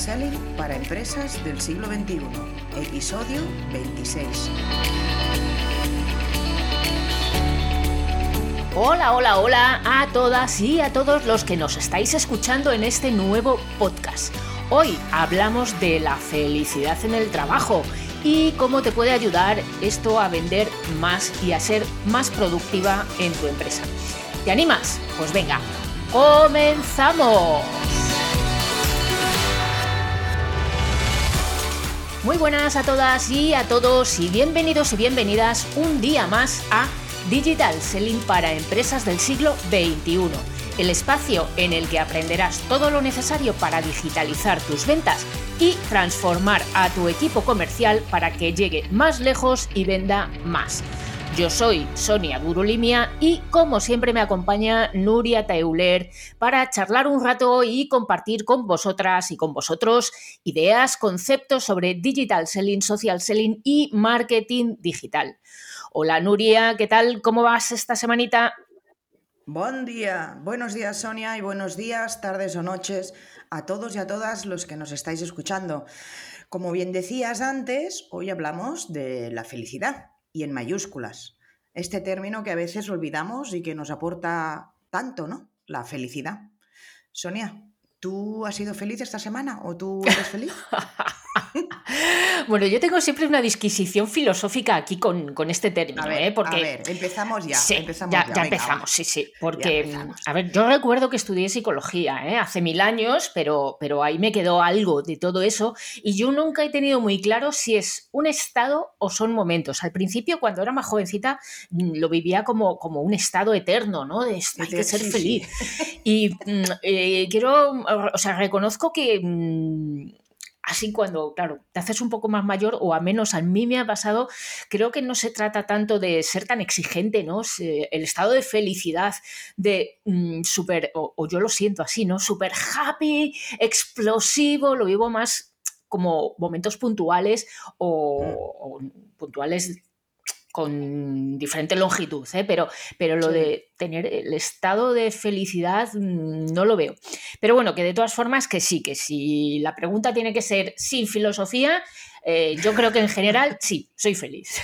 Selling para empresas del siglo XXI, episodio 26. Hola, hola, hola a todas y a todos los que nos estáis escuchando en este nuevo podcast. Hoy hablamos de la felicidad en el trabajo y cómo te puede ayudar esto a vender más y a ser más productiva en tu empresa. ¿Te animas? Pues venga, comenzamos. Muy buenas a todas y a todos y bienvenidos y bienvenidas un día más a Digital Selling para empresas del siglo XXI, el espacio en el que aprenderás todo lo necesario para digitalizar tus ventas y transformar a tu equipo comercial para que llegue más lejos y venda más. Yo soy Sonia Durolimia y como siempre me acompaña Nuria Teuler para charlar un rato y compartir con vosotras y con vosotros ideas, conceptos sobre digital selling, social selling y marketing digital. Hola Nuria, ¿qué tal? ¿Cómo vas esta semanita? Buen día, buenos días Sonia y buenos días, tardes o noches a todos y a todas los que nos estáis escuchando. Como bien decías antes, hoy hablamos de la felicidad y en mayúsculas. Este término que a veces olvidamos y que nos aporta tanto, ¿no? La felicidad. Sonia, ¿tú has sido feliz esta semana o tú eres feliz? bueno, yo tengo siempre una disquisición filosófica aquí con, este término, a ver, ¿eh? Porque, a ver, empezamos ya. Sí, empezamos ya, ya, ya venga, empezamos, va. sí, sí. Porque, a ver, yo recuerdo que estudié psicología ¿eh? hace mil años, pero, pero ahí me quedó algo de todo eso. Y yo nunca he tenido muy claro si es un estado o son momentos. Al principio, cuando era más jovencita, mm, lo vivía como, como un estado eterno, ¿no? De hay que ser feliz. Y mm, eh, quiero, o sea, reconozco que mm, así cuando, claro, te haces un poco más mayor, o a menos a mí me ha pasado, creo que no se trata tanto de ser tan exigente, ¿no? Se- El estado de felicidad, de mm, súper, o, o yo lo siento así, ¿no? Súper happy, explosivo, lo vivo más como momentos puntuales o, o puntuales con diferente longitud, ¿eh? pero, pero lo Sí. de tener el estado de felicidad mm, no lo veo. Pero bueno, que de todas formas que sí, que si la pregunta tiene que ser sin filosofía, eh, yo creo que en general sí, soy feliz.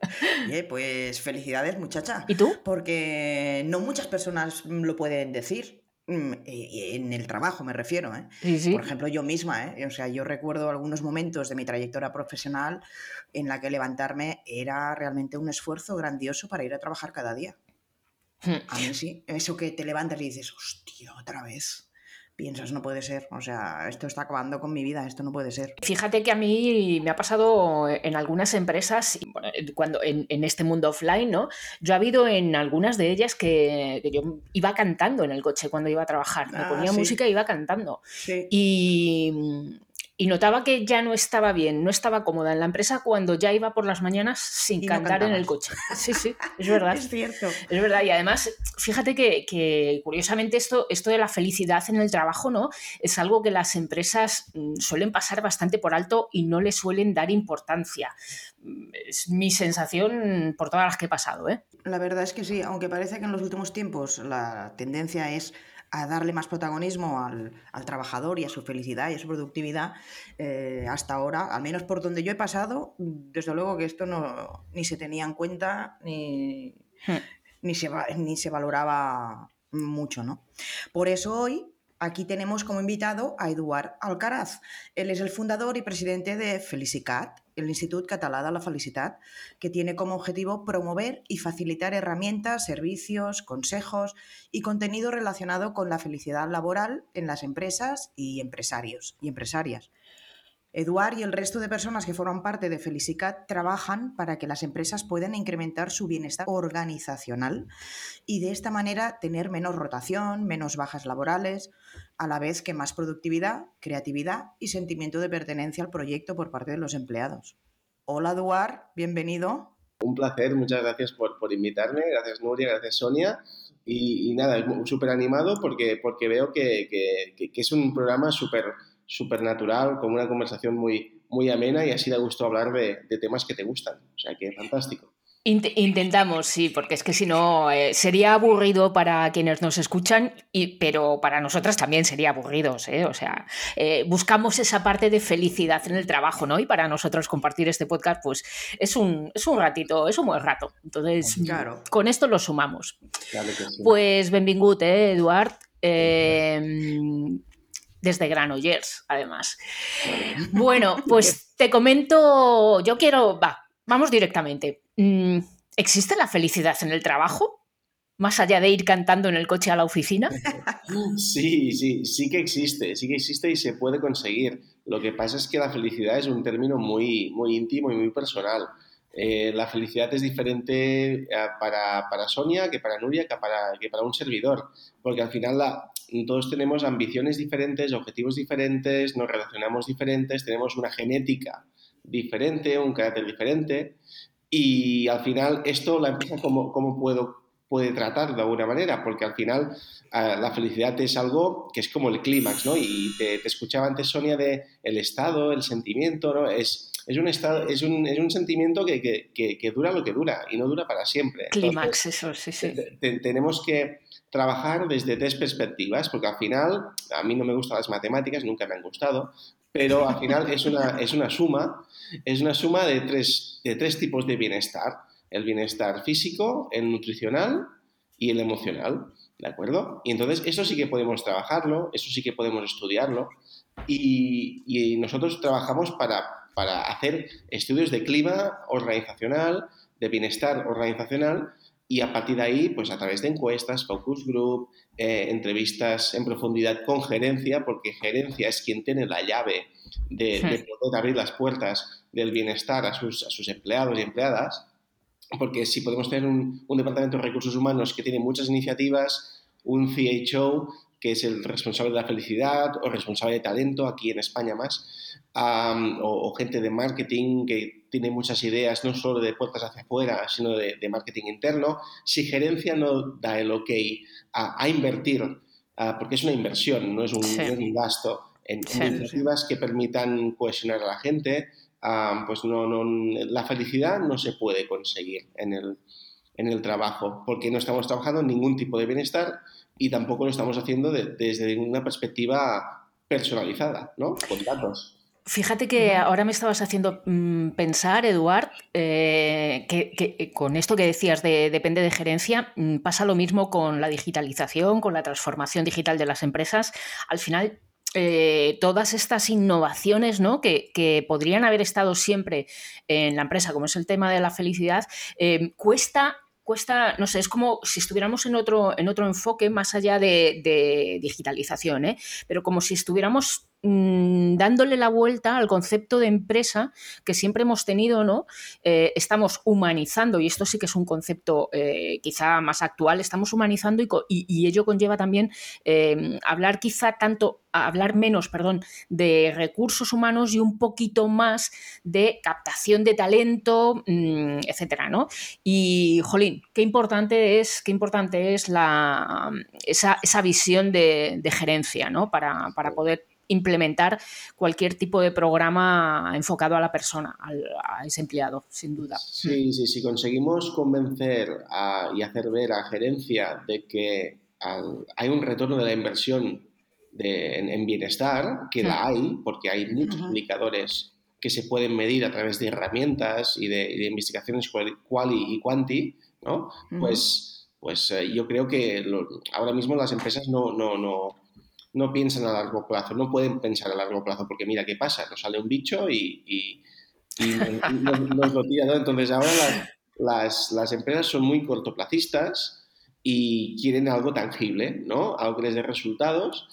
Oye, pues felicidades, muchacha. ¿Y tú? Porque no muchas personas mm, lo pueden decir. Mm, eh, En el trabajo me refiero, ¿eh? Sí, sí. Por ejemplo, yo misma, ¿eh? O sea, yo recuerdo algunos momentos de mi trayectoria profesional en la que levantarme era realmente un esfuerzo grandioso para ir a trabajar cada día. Hmm. A mí sí. Eso que te levantas y dices, hostia, otra vez. Piensas, no puede ser. O sea, esto está acabando con mi vida, esto no puede ser. Fíjate que a mí me ha pasado en algunas empresas, y, bueno, cuando en, en este mundo offline, ¿no? Yo ha habido en algunas de ellas que, que yo iba cantando en el coche cuando iba a trabajar. Me Ah, ponía sí. música e iba cantando. Sí. Y, y notaba que ya no estaba bien, no estaba cómoda en la empresa cuando ya iba por las mañanas sin no cantar en el coche. Sí, sí, es verdad. Es cierto. Es verdad, y además, fíjate que, que, curiosamente esto, esto de la felicidad en el trabajo, ¿no? Es algo que las empresas mm, suelen pasar bastante por alto y no le suelen dar importancia. Mm, Es mi sensación por todas las que he pasado, ¿eh? La verdad es que sí, aunque parece que en los últimos tiempos la tendencia es a darle más protagonismo al, al trabajador y a su felicidad y a su productividad, eh, hasta ahora, al menos por donde yo he pasado, desde luego que esto no, ni se tenía en cuenta ni, Hmm. ni, se, ni se valoraba mucho, ¿no? Por eso hoy aquí tenemos como invitado a Eduard Alcaraz. Él es el fundador y presidente de Felicicat, el Institut Català de la Felicitat, que tiene como objetivo promover y facilitar herramientas, servicios, consejos y contenido relacionado con la felicidad laboral en las empresas y empresarios y empresarias. Eduard y el resto de personas que forman parte de Felicicat trabajan para que las empresas puedan incrementar su bienestar organizacional y de esta manera tener menos rotación, menos bajas laborales, a la vez que más productividad, creatividad y sentimiento de pertenencia al proyecto por parte de los empleados. Hola Eduard, bienvenido. Un placer, muchas gracias por, por invitarme, gracias Nuria, gracias Sonia. Y, y nada, súper animado porque, porque veo que, que, que es un programa súper super natural, con una conversación muy, muy amena y así da gusto hablar de, de temas que te gustan. O sea que fantástico. Intentamos, sí, porque es que si no eh, sería aburrido para quienes nos escuchan, y, pero para nosotras también sería aburrido, ¿eh? O sea, eh, buscamos esa parte de felicidad en el trabajo, ¿no? Y para nosotros compartir este podcast, pues es un, es un ratito, es un buen rato. Entonces, claro. con esto lo sumamos. Claro que sí. Pues benvingut, eh, Eduard. Eh, desde Granollers, además. Bueno, pues te comento, yo quiero, va, vamos directamente. Mm, ¿Existe la felicidad en el trabajo? Más allá de ir cantando en el coche a la oficina. Sí, sí, sí que existe, sí que existe y se puede conseguir. Lo que pasa es que la felicidad es un término muy, muy íntimo y muy personal. Eh, la felicidad es diferente eh, para, para, Sonia que para Nuria que para, que para un servidor, porque al final la, todos tenemos ambiciones diferentes, objetivos diferentes, nos relacionamos diferentes, tenemos una genética diferente, un carácter diferente y al final esto la empresa cómo, cómo puedo, puede tratar de alguna manera, porque al final uh, la felicidad es algo que es como el clímax, ¿no? Y te, te, escuchaba antes Sonia de el estado, el sentimiento, ¿no? Es, es un, estado, es un, es un sentimiento que, que, que, dura lo que dura y no dura para siempre. Clímax, eso, sí, sí. Te, tenemos que trabajar desde tres perspectivas, porque al final, a mí no me gustan las matemáticas, nunca me han gustado, pero al final es una, es una suma, es una suma de tres, de tres tipos de bienestar. El bienestar físico, el nutricional y el emocional, ¿de acuerdo? Y entonces eso sí que podemos trabajarlo, eso sí que podemos estudiarlo y, y nosotros trabajamos para, para hacer estudios de clima organizacional, de bienestar organizacional y a partir de ahí, pues a través de encuestas, focus group, eh, entrevistas en profundidad con gerencia, porque gerencia es quien tiene la llave de, de poder abrir las puertas del bienestar a sus, a sus, empleados y empleadas, porque si podemos tener un, un, departamento de recursos humanos que tiene muchas iniciativas, un CHO que es el responsable de la felicidad o responsable de talento, aquí en España más, um, o, o gente de marketing que tiene muchas ideas, no solo de puertas hacia afuera, sino de, de marketing interno. Si gerencia no da el ok a, a invertir, uh, porque es una inversión, no es un, sí. no es un gasto, en, sí, iniciativas que permitan cohesionar a la gente, uh, pues no, no, la felicidad no se puede conseguir en el, en el trabajo, porque no estamos trabajando en ningún tipo de bienestar y tampoco lo estamos haciendo de, desde una perspectiva personalizada, ¿no? Con datos. Fíjate que ahora me estabas haciendo mmm, pensar, Eduard, eh, que, que, con esto que decías de depende de gerencia, mmm, pasa lo mismo con la digitalización, con la transformación digital de las empresas. Al final, eh, todas estas innovaciones ¿no? que, que, podrían haber estado siempre en la empresa, como es el tema de la felicidad, eh, cuesta cuesta, no sé, es como si estuviéramos en otro, en otro enfoque más allá de, de digitalización, ¿eh? pero como si estuviéramos mmm, dándole la vuelta al concepto de empresa que siempre hemos tenido, ¿no? Eh, estamos humanizando, y esto sí que es un concepto eh, quizá más actual, estamos humanizando y, y, y ello conlleva también eh, hablar quizá tanto hablar menos, perdón, de recursos humanos y un poquito más de captación de talento, mmm, etcétera, ¿no? Y, jolín, qué importante es, qué importante es la, esa, esa visión de, de gerencia, ¿no? Para, para poder implementar cualquier tipo de programa enfocado a la persona, al, a ese empleado, sin duda. Sí, sí, si conseguimos convencer a, y hacer ver a gerencia de que al, hay un retorno de la inversión de, en, en, bienestar, que sí. la hay, porque hay muchos uh -huh. indicadores que se pueden medir a través de herramientas y de, y de investigaciones quali y quanti, ¿no? Uh -huh. Pues, pues eh, yo creo que lo, ahora mismo las empresas no, no, no, no piensan a largo plazo, no pueden pensar a largo plazo, porque mira qué pasa, nos sale un bicho y, y, nos, lo tira. Entonces ahora las, las, las, empresas son muy cortoplacistas y quieren algo tangible, ¿no? Algo que les dé resultados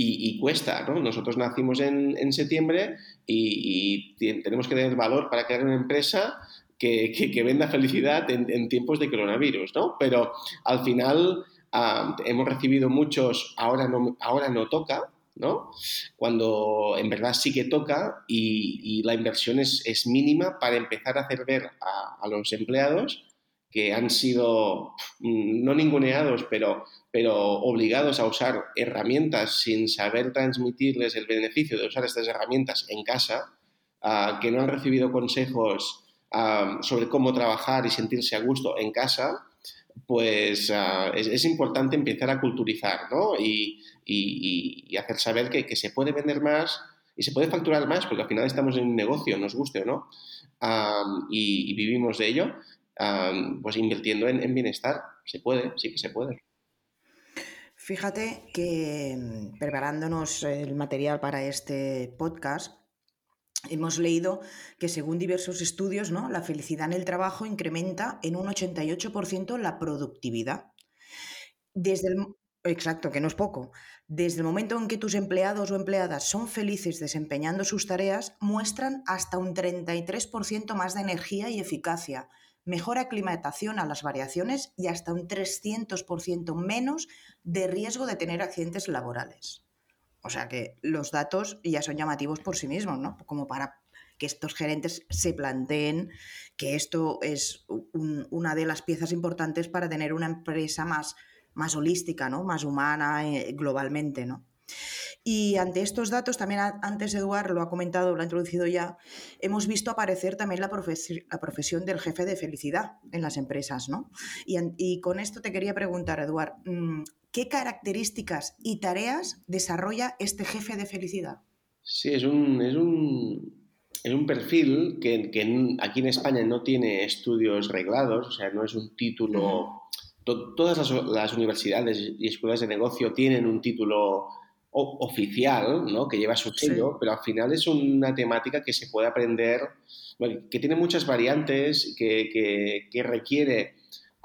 y, cuesta, ¿no? Nosotros nacimos en, septiembre y, tenemos que tener valor para crear una empresa que, venda felicidad en, tiempos de coronavirus, ¿no? Pero al final ah, hemos recibido muchos, ahora no, ahora no toca, ¿no? Cuando en verdad sí que toca y, la inversión es, mínima para empezar a hacer ver a los empleados que han sido mm, no ninguneados, pero, pero obligados a usar herramientas sin saber transmitirles el beneficio de usar estas herramientas en casa, ah, que no han recibido consejos ah, sobre cómo trabajar y sentirse a gusto en casa, pues ah, es, importante empezar a culturizar ¿no? y, hacer saber que, se puede vender más y se puede facturar más, porque al final estamos en un negocio, nos guste o no, y, vivimos de ello, pues invirtiendo en, bienestar. Se puede, sí que se puede. Fíjate que mm, preparándonos el material para este podcast, hemos leído que según diversos estudios, ¿no? la felicidad en el trabajo incrementa en un 88% la productividad. Desde el, exacto, que no es poco. Desde el momento en que tus empleados o empleadas son felices desempeñando sus tareas, muestran hasta un 33% más de energía y eficacia, mejor aclimatación a las variaciones y hasta un 300% menos de riesgo de tener accidentes laborales. O sea que los datos ya son llamativos por sí mismos, ¿no? Como para que estos gerentes se planteen que esto es una de las piezas importantes para tener una empresa más, más holística, ¿no? Más humana eh, globalmente, ¿no? Y ante estos datos, también antes Eduard lo ha comentado, lo ha introducido ya, hemos visto aparecer también la, la profesión del jefe de felicidad en las empresas, ¿no? Y, con esto te quería preguntar, Eduard, mm, ¿qué características y tareas desarrolla este jefe de felicidad? Sí, es un, es un, es un perfil que, que, aquí en España no tiene estudios reglados, o sea, no es un título... Todas las, las universidades y escuelas de negocio tienen un título oficial, ¿no? que lleva su sello, pero al final es una temática que se puede aprender, que tiene muchas variantes, que, requiere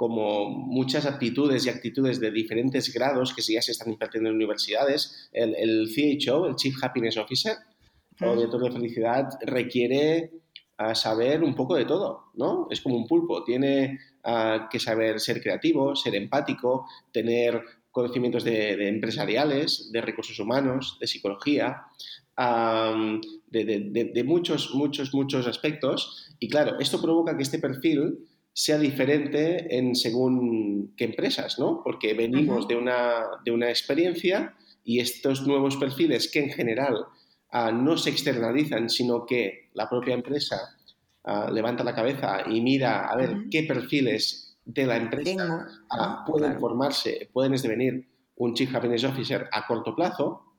como muchas aptitudes y actitudes de diferentes grados que ya se están impartiendo en universidades. El, el CHO, el Chief Happiness Officer, o director de felicidad, requiere ah, saber un poco de todo, ¿no? Es como un pulpo, tiene ah, que saber ser creativo, ser empático, tener conocimientos de, empresariales, de recursos humanos, de psicología, de, muchos, muchos, muchos aspectos. Y claro, esto provoca que este perfil sea diferente en según qué empresas, ¿no? Porque venimos de, una, de una experiencia y estos nuevos perfiles que en general ah, no se externalizan, sino que la propia empresa ah, levanta la cabeza y mira a ver qué perfiles de la empresa pueden formarse, pueden devenir un Chief Happiness Officer a corto plazo,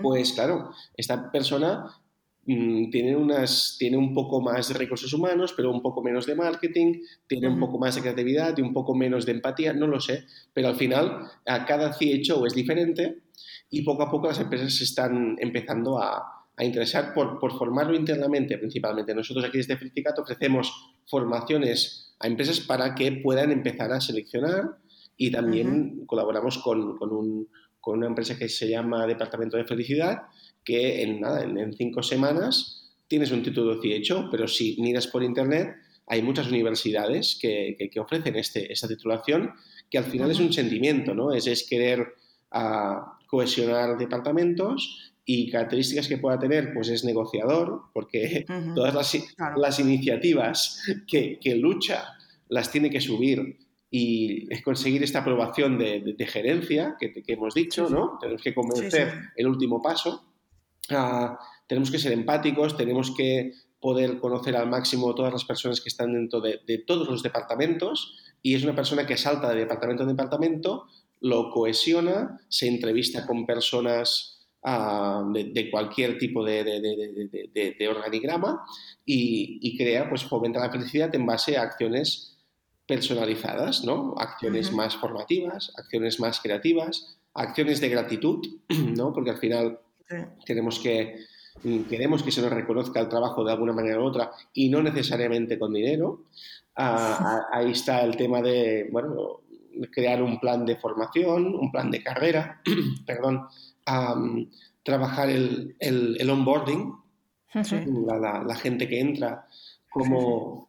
pues claro, esta persona mm, tiene, unas, tiene un poco más de recursos humanos, pero un poco menos de marketing, tiene un poco más de creatividad y un poco menos de empatía, no lo sé, pero al final a cada CHO es diferente y poco a poco las empresas se están empezando a, interesar por, por, formarlo internamente principalmente. Nosotros aquí desde Felicicat ofrecemos formaciones a empresas para que puedan empezar a seleccionar y también colaboramos con, una empresa que se llama Departamento de Felicidad, que en, nada, en, cinco semanas tienes un título de hecho, pero si miras por internet hay muchas universidades que, ofrecen este, esta titulación, que al final es un sentimiento, ¿no? Es, es querer ah, cohesionar departamentos y características que pueda tener, pues es negociador, porque todas las, iniciativas que, lucha las tiene que subir y conseguir esta aprobación de, gerencia que, hemos dicho, ¿no? Tenemos que convencer el último paso. Ah, tenemos que ser empáticos, tenemos que poder conocer al máximo todas las personas que están dentro de, de todos los departamentos y es una persona que salta de departamento en departamento, lo cohesiona, se entrevista con personas de, cualquier tipo de, organigrama y, crea, pues fomenta la felicidad en base a acciones personalizadas, ¿no? Acciones más formativas, acciones más creativas, acciones de gratitud, ¿no? Porque al final tenemos que mm, queremos que se nos reconozca el trabajo de alguna manera u otra y no necesariamente con dinero. Ah, ahí está el tema de, bueno, crear un plan de formación, un plan de carrera, perdón, trabajar el, el, onboarding, la, gente que entra, cómo,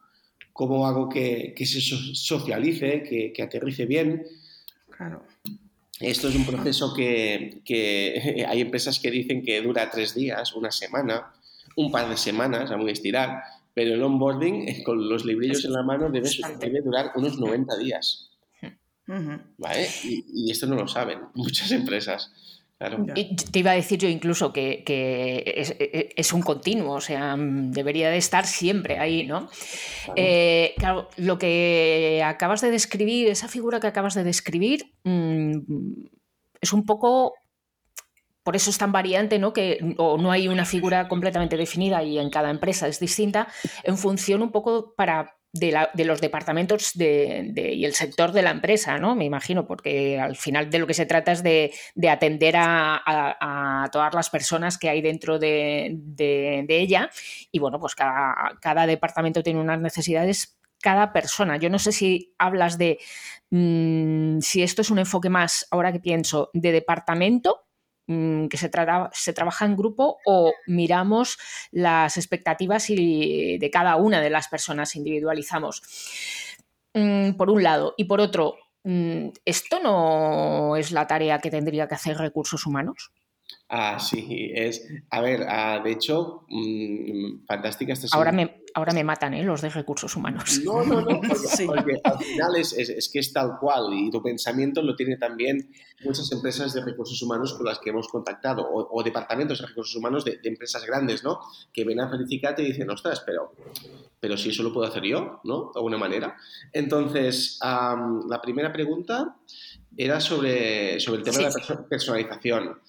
cómo hago que, que, se socialice, que, que aterrice bien. Claro. Esto es un proceso que, que, hay empresas que dicen que dura tres días, una semana, un par de semanas, a muy estirar, pero el onboarding eh, con los librillos en la mano debe, debe durar unos 90 días. ¿Vale? Y, esto no lo saben muchas empresas. Claro. Y te iba a decir yo incluso que, que es, un continuo, o sea, debería de estar siempre ahí, ¿no? Claro. Eh, claro. lo que acabas de describir, esa figura que acabas de describir, mmm, es un poco por eso es tan variante, ¿no? Que o no hay una figura completamente definida y en cada empresa es distinta, en función un poco para de, los departamentos de, y el sector de la empresa, ¿no? Me imagino, porque al final de lo que se trata es de, atender a, todas las personas que hay dentro de, ella. Y bueno, pues cada, departamento tiene unas necesidades, cada persona. Yo no sé si hablas de mm, si esto es un enfoque más, ahora que pienso, de departamento que se, se trabaja en grupo o miramos las expectativas y de cada una de las personas, individualizamos. Mm, por un lado. Y por otro, mm, ¿esto no es la tarea que tendría que hacer recursos humanos? Ah, sí, es. A ver, ah, de hecho, mmm, fantástica esta ahora me, ahora me matan ¿eh? los de recursos humanos. No, no, no, porque, al final es, es, que es tal cual y tu pensamiento lo tiene también muchas empresas de recursos humanos con las que hemos contactado o, departamentos de recursos humanos de, empresas grandes, ¿no? Que ven a felicitarte y dicen, ostras, pero, pero si eso lo puedo hacer yo, ¿no? De alguna manera. Entonces, la primera pregunta era sobre, sobre el tema de la personalización.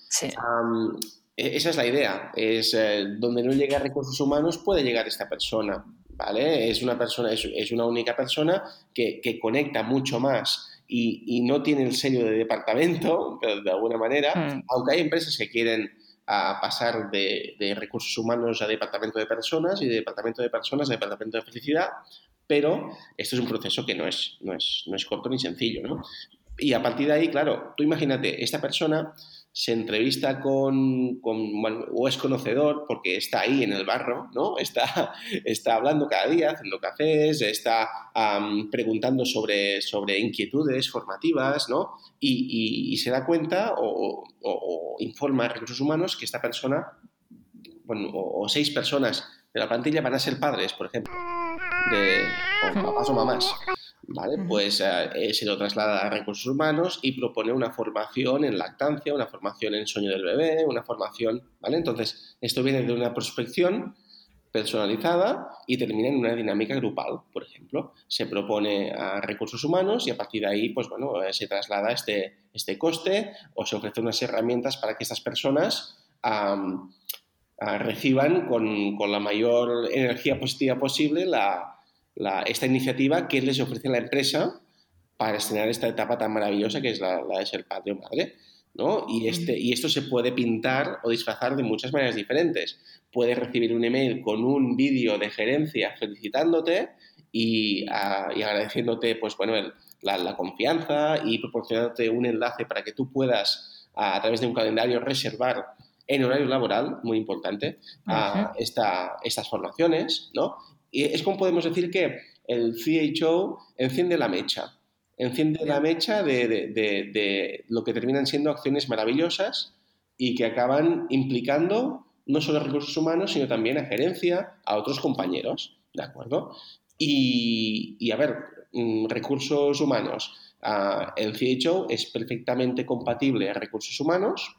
E, esa es la idea, es eh, donde no llega recursos humanos puede llegar esta persona, ¿vale? Es una persona, es, una única persona que, conecta mucho más y, no tiene el sello de departamento, pero de alguna manera, hmm. aunque hay empresas que quieren a pasar de, de, recursos humanos a departamento de personas y de departamento de personas a departamento de felicidad, pero esto es un proceso que no es, no es, no es corto ni sencillo, ¿no? Y a partir de ahí, claro, tú imagínate, esta persona se entrevista con, o es conocedor porque está ahí en el barro, ¿no? Está, está hablando cada día, haciendo cafés, está preguntando sobre, sobre inquietudes formativas, ¿no? Y, se da cuenta o, informa a recursos humanos que esta persona, bueno, o, seis personas de la plantilla van a ser padres, por ejemplo, de papás o mamás. ¿Vale? Pues eh, eh, se lo traslada a recursos humanos y propone una formación en lactancia, una formación en sueño del bebé, una formación, ¿vale? Entonces, esto viene de una prospección personalizada y termina en una dinámica grupal, por ejemplo. Se propone a recursos humanos y a partir de ahí, pues bueno, eh, se traslada este, este coste o se ofrecen unas herramientas para que estas personas reciban con, con la mayor energía positiva posible la, esta iniciativa que les ofrece la empresa para estrenar esta etapa tan maravillosa que es la, de ser padre o madre. ¿no? Y, este, y esto se puede pintar o disfrazar de muchas maneras diferentes. Puedes recibir un email con un vídeo de gerencia felicitándote y, agradeciéndote pues, bueno, la, confianza y proporcionándote un enlace para que tú puedas, a, través de un calendario, reservar en horario laboral, muy importante, estas formaciones, ¿no? Es como podemos decir que el CHO enciende la mecha, enciende la mecha de, lo que terminan siendo acciones maravillosas y que acaban implicando no solo recursos humanos, sino también a gerencia, a otros compañeros, ¿de acuerdo? Y, a ver, mm, recursos humanos, el CHO es perfectamente compatible a recursos humanos,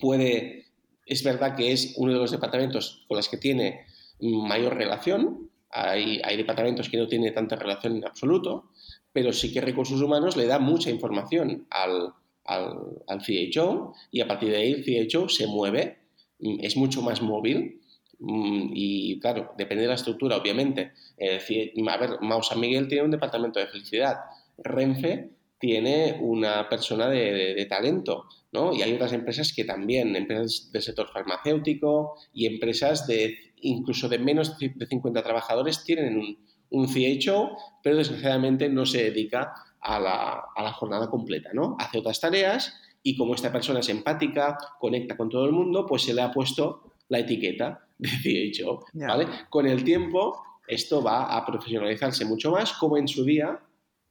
puede, es verdad que es uno de los departamentos con los que tiene mayor relación, hay, departamentos que no tienen tanta relación en absoluto, pero sí que recursos humanos le da mucha información al, al, CHO y a partir de ahí el CHO se mueve, mm, es mucho más móvil mm, y claro, depende de la estructura, obviamente. a ver, Mau San Miguel tiene un departamento de felicidad, Renfe tiene una persona de, de, talento, ¿no? Y hay otras empresas que también, empresas del sector farmacéutico y empresas de incluso de menos de 50 trabajadores tienen un, un CHO, pero desgraciadamente no se dedica a la, jornada completa, ¿no? Hace otras tareas y como esta persona es empática, conecta con todo el mundo, pues se le ha puesto la etiqueta de CHO, ¿vale? Con el tiempo esto va a profesionalizarse mucho más, como en su día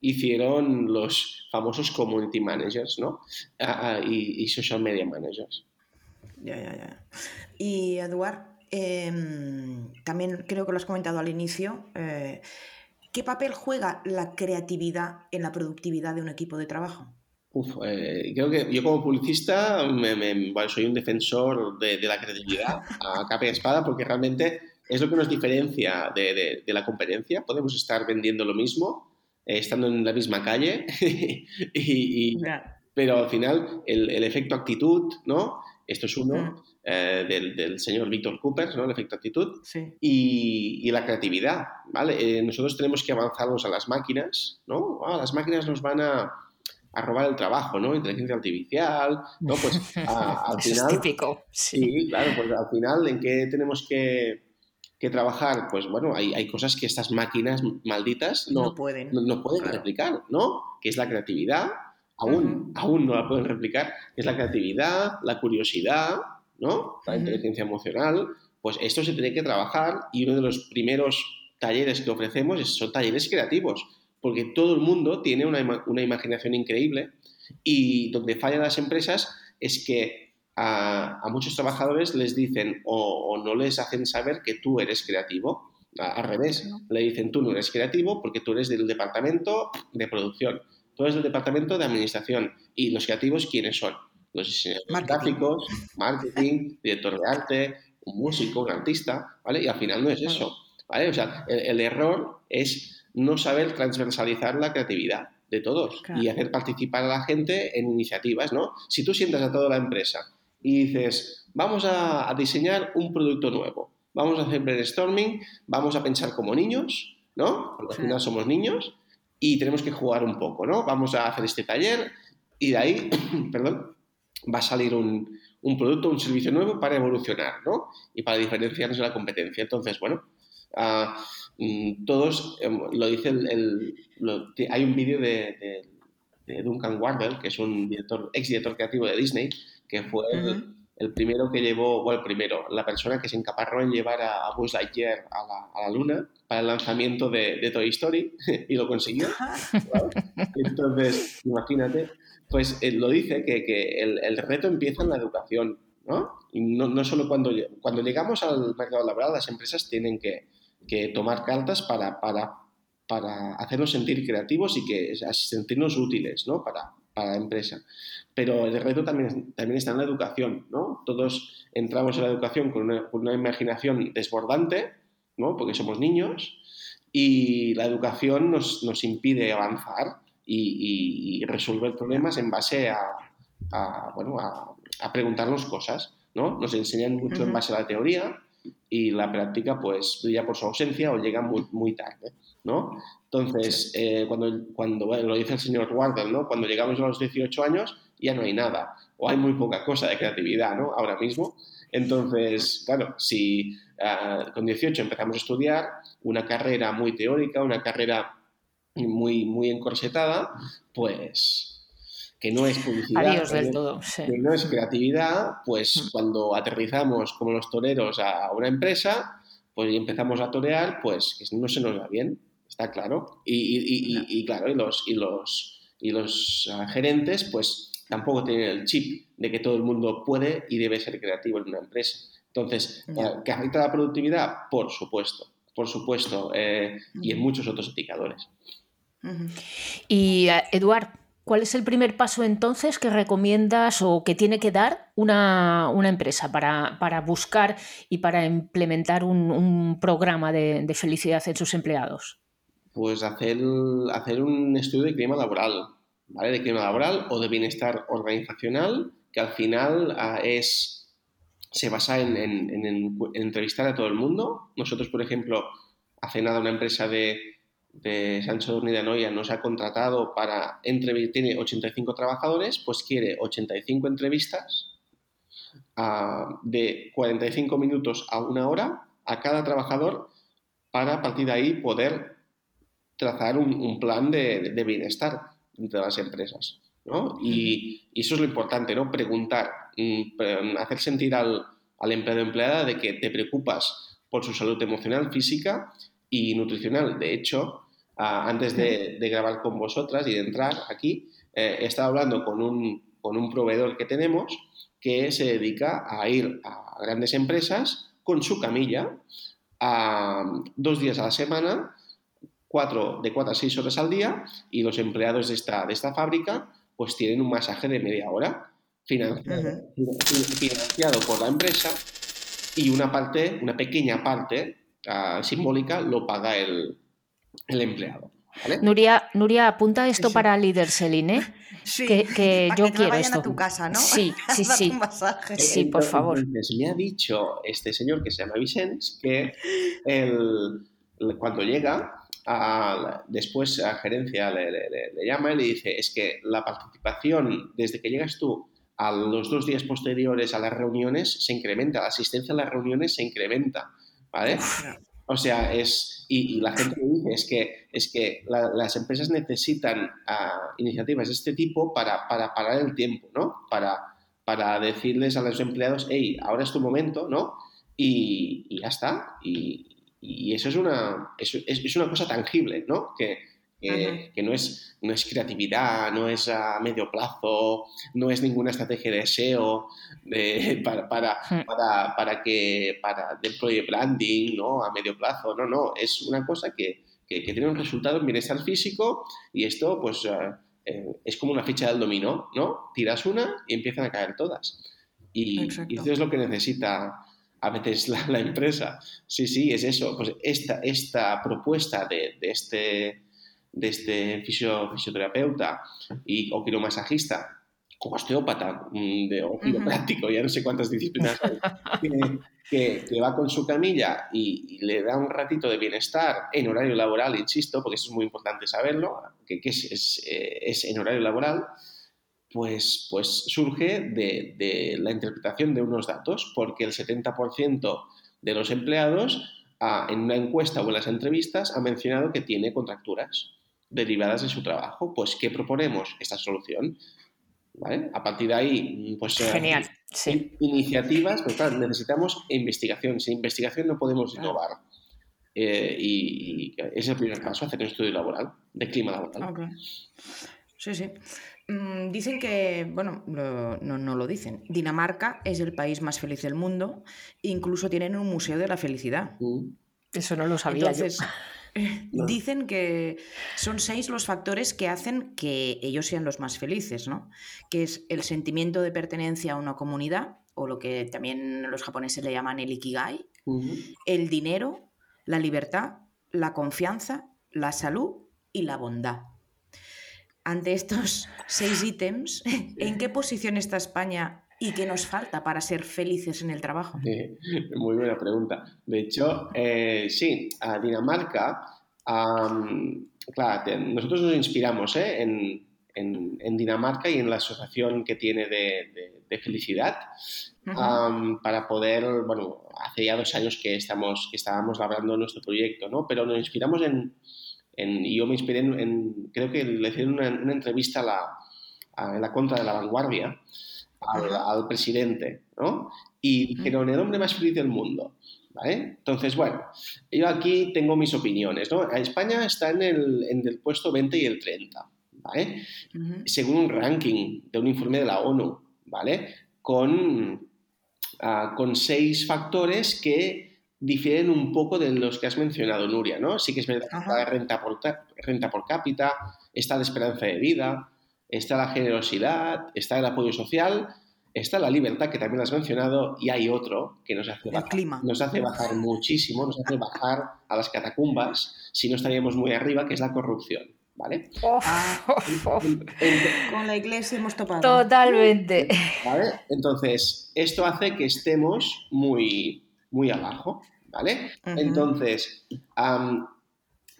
hicieron los famosos community managers, ¿no? y, social media managers. Ya, ya, ya. Y Eduard, em, también creo que lo has comentado al inicio. Eh, ¿Qué papel juega la creatividad en la productividad de un equipo de trabajo? Uf, eh, creo que yo como publicista soy un defensor de, la creatividad a capa y espada porque realmente es lo que nos diferencia de, la competencia. Podemos estar vendiendo lo mismo, estando en la misma calle, y, pero al final el, efecto actitud, ¿no? Esto es uno mm. eh, del, señor Víctor Cooper, ¿no? El efecto actitud. Y, la creatividad, ¿vale? nosotros tenemos que avanzarnos a las máquinas, ¿no? Ah, las máquinas nos van a a robar el trabajo, ¿no? Inteligencia artificial, ¿no? Pues al final... Es típico, sí. claro, pues al final, ¿en qué tenemos que, trabajar? Pues bueno, hay, hay, cosas que estas máquinas malditas no, pueden, no, pueden replicar, ¿no? Que es la creatividad, aún, aún no la pueden replicar, es la creatividad, la curiosidad, ¿no? La inteligencia emocional, pues esto se tiene que trabajar y uno de los primeros talleres que ofrecemos son talleres creativos porque todo el mundo tiene una, imaginación increíble y donde fallan las empresas es que a, muchos trabajadores les dicen o, no les hacen saber que tú eres creativo. al revés, le dicen tú no eres creativo porque tú eres del departamento de producción, tú eres del departamento de administración y los creativos quiénes son? Los diseñadores gráficos, marketing, director de arte, un músico, un artista, ¿vale? Y al final no es eso, ¿vale? O sea, el error es no saber transversalizar la creatividad de todos y hacer participar a la gente en iniciativas, ¿no? Si tú sientas a toda la empresa y dices, vamos a, diseñar un producto nuevo, vamos a hacer brainstorming, vamos a pensar como niños, ¿no? Porque al final somos niños y tenemos que jugar un poco, ¿no? Vamos a hacer este taller y de ahí, perdón, va a salir un, un, producto, un servicio nuevo para evolucionar, ¿no? Y para diferenciarnos de la competencia. Entonces, bueno, uh, todos, em, lo dice el, hay un vídeo de, Duncan Wardell, que es un director, ex director creativo de Disney, que fue el, primero que llevó, o el primero, la persona que se encaparró en llevar a, Buzz Lightyear a la, luna para el lanzamiento de, Toy Story y lo consiguió. Entonces, imagínate, pues él lo dice que, el, reto empieza en la educación, ¿no? Y no, no solo cuando, cuando llegamos al mercado laboral, las empresas tienen que, que tomar cartas para, para, para hacernos sentir creativos y que sentirnos útiles ¿no? para, para la empresa. Pero el reto también, también está en la educación. ¿no? Todos entramos en la educación con una, con una imaginación desbordante, ¿no? porque somos niños, y la educación nos, nos impide avanzar y, y, resolver problemas en base a, a bueno, a, a, preguntarnos cosas. ¿no? Nos enseñan mucho en base a la teoría, y la práctica pues brilla por su ausencia o llega muy, muy tarde, ¿no? Entonces, eh, cuando, cuando lo dice el señor Wardell, ¿no? Cuando llegamos a los 18 años ya no hay nada o hay muy poca cosa de creatividad, ¿no? Ahora mismo. Entonces, claro, si ah, con 18 empezamos a estudiar una carrera muy teórica, una carrera muy, muy encorsetada, pues que no es publicidad, que no es creatividad, pues mm. cuando aterrizamos como los toreros a una empresa, pues y empezamos a torear, pues que no se nos va bien, está claro. Y, claro, y los, y los, y los ah, gerentes, pues tampoco tienen el chip de que todo el mundo puede y debe ser creativo en una empresa. Entonces, eh, ¿que afecta a la productividad? Por supuesto, por supuesto, eh, y en muchos otros indicadores. Y, eh, Eduard, ¿Cuál es el primer paso entonces que recomiendas o que tiene que dar una, empresa para, buscar y para implementar un, programa de, felicidad en sus empleados? Pues hacer, hacer un estudio de clima laboral, ¿vale? De clima laboral o de bienestar organizacional, que al final ah, es, se basa en, en entrevistar a todo el mundo. Nosotros, por ejemplo, hace nada una empresa de de Sancho de Noia nos ha contratado para entrevistar, tiene 85 trabajadores, pues quiere 85 entrevistas ah, de 45 minutos a una hora a cada trabajador para a partir de ahí poder trazar un, plan de, bienestar entre las empresas. ¿no? Y, eso es lo importante, ¿no? Preguntar, mm, hacer sentir al, al empleado empleada de que te preocupas por su salud emocional, física y nutricional. De hecho, antes de, grabar con vosotras y de entrar aquí, eh, he estado hablando con un, con un proveedor que tenemos que se dedica a ir a grandes empresas con su camilla a dos días a la semana, cuatro, de cuatro a seis horas al día, y los empleados de esta, de esta fábrica pues tienen un masaje de media hora financiado, financiado por la empresa y una parte, una pequeña parte uh, simbólica lo paga el, el empleado. ¿vale? Nuria, Nuria, apunta esto sí. para Líder ¿eh? Sí, que, que para yo que te quiero vayan esto. a tu casa, ¿no? Sí, sí, sí. un masaje. Sí, por favor. Me ha dicho este señor que se llama Vicens que el- el- cuando llega, a- después a gerencia le, le- le- le llama y le dice, es que la participación desde que llegas tú a los dos días posteriores a las reuniones se incrementa, la asistencia a las reuniones se incrementa, ¿vale? O sea, es, y, y la gente me dice, es que, es que la- las empresas necesitan ah, iniciativas de este tipo para, para parar el tiempo, ¿no? Para, para decirles a los empleados, hey, ahora es tu momento, ¿no? Y, y ya está. Y, y eso es una, eso es, es una cosa tangible, ¿no? Que, que, Ujú. que no, es, no es creatividad, no es a medio plazo, no es ninguna estrategia de SEO de- para, para, Hmm. para, para que para employee branding, ¿no? A medio plazo, no, no, es una cosa que, que, que tiene un resultado en bienestar físico y esto, pues, eh, eh, es como una ficha del dominó, ¿no? Tiras una y empiezan a caer todas. Y, y eso es lo que necesita a veces la, la empresa. Sí, sí, es eso. Pues esta, esta propuesta de, de este, de este fisio- fisioterapeuta y, o quiromasajista o osteópata mm, de, o quiropráctico, ya no sé cuántas disciplinas hay, que, que- va con su camilla y, y le da un ratito de bienestar en horario laboral, insisto, porque eso es muy importante saberlo, que, que es, es, eh, es en horario laboral, pues, pues surge de, de la interpretación de unos datos, porque el 70% de los empleados ah, en una encuesta o en las entrevistas ha mencionado que tiene contracturas derivadas de su trabajo. Pues, ¿qué proponemos? Esta solución. ¿Vale? A partir de ahí, pues... eh, Genial, sí. in- Iniciativas, pero claro, necesitamos investigación. Sin investigación no podemos Claro. innovar. Eh, y, y es el primer paso, hacer un estudio laboral, de clima laboral. Ok. Sí, sí. Mm, Dicen que, bueno, lo- no, no lo dicen. Dinamarca es el país más feliz del mundo. Incluso tienen un museo de la felicidad. Mm. Eso no lo sabía Entonces, No. dicen que son seis los factores que hacen que ellos sean los más felices, ¿no? Que es el sentimiento de pertenencia a una comunidad, o lo que también los japoneses le llaman el ikigai, el dinero, la libertad, la confianza, la salud y la bondad. Ante estos seis ítems, ¿en qué posición está España y qué nos falta para ser felices en el trabajo? Muy buena pregunta. De hecho, eh, sí, a Dinamarca, am, claro, nosotros nos inspiramos ¿eh? en, en- en Dinamarca y en la asociación que tiene de, de- de felicidad Ujú. am, para poder, bueno, hace ya dos años que, estamos, que estábamos labrando nuestro proyecto, ¿no? Pero nos inspiramos en, en- y yo me inspiré en, creo que le hicieron una, una entrevista a la, a- en la contra de la vanguardia al, presidente, ¿no? Y dijeron, el hombre más feliz del mundo, ¿vale? Entonces, bueno, yo aquí tengo mis opiniones, ¿no? España está en el, en el puesto 20 y el 30, ¿vale? Según un ranking de un informe de la ONU, ¿vale? Con, ah, con seis factores que difieren un poco de los que has mencionado, Nuria, ¿no? Sí que es verdad la Ajá. renta por, ta- renta por cápita, está la esperanza de vida, está la generosidad, está el apoyo social, está la libertad, que también has mencionado, y hay otro que nos hace El bajar, clima. nos hace bajar muchísimo, nos hace bajar a las catacumbas, si no estaríamos muy arriba, que es la corrupción, ¿vale? Ah, con la iglesia hemos topado. Totalmente. ¿Vale? Entonces, esto hace que estemos muy, muy abajo, ¿vale? Entonces,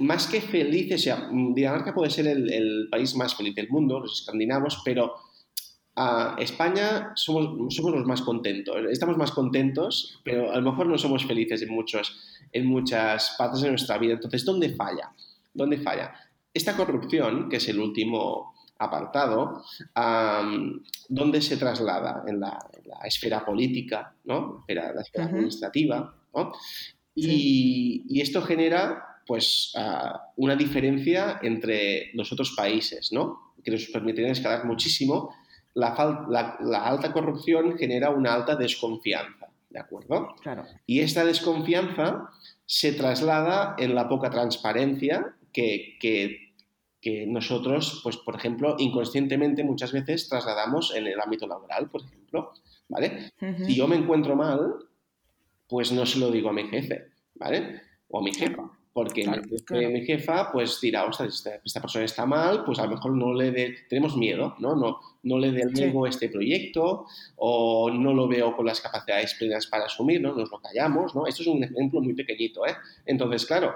más que felices, o sea, mm, Dinamarca puede ser el, el país más feliz del mundo, los escandinavos, pero a España somos, somos los más contentos. Estamos más contentos, pero a lo mejor no somos felices en, muchos, en muchas partes de nuestra vida. Entonces, ¿dónde falla? ¿Dónde falla? Esta corrupción, que es el último apartado, ¿dónde se traslada? En la, esfera política, ¿no? la esfera administrativa, ¿no? Y, esto genera pues una diferencia entre los otros países, ¿no? Que nos permitiría escalar muchísimo. La, la, alta corrupción genera una alta desconfianza, ¿de acuerdo? Claro. Y esta desconfianza se traslada en la poca transparencia que, que, que, nosotros, pues, por ejemplo, inconscientemente muchas veces trasladamos en el ámbito laboral, por ejemplo, ¿vale? Si yo me encuentro mal, pues no se lo digo a mi jefe, ¿vale? O a mi jefa. Porque mi jefa, pues dirá, ostras, esta, persona está mal, pues a lo mejor no le de, tenemos miedo, ¿no? No, no le delego este proyecto o no lo veo con las capacidades plenas para asumir, ¿no? Nos lo callamos, ¿no? Esto es un ejemplo muy pequeñito, ¿eh? Entonces, claro,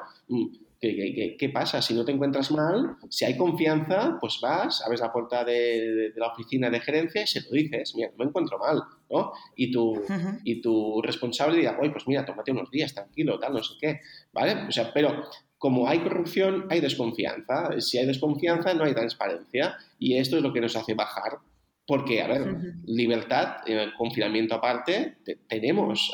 ¿Qué, pasa? Si no te encuentras mal, si hay confianza, pues vas, abres la puerta de, la oficina de gerencia y se lo dices, mira, me encuentro mal, ¿no? Y tu, y tu responsable dirá, oye, pues mira, tómate unos días, tranquilo, tal, no sé qué, ¿vale? O sea, pero como hay corrupción, hay desconfianza. Si hay desconfianza, no hay transparencia. Y esto es lo que nos hace bajar. Porque, a ver, libertad, eh, confinamiento aparte, tenemos,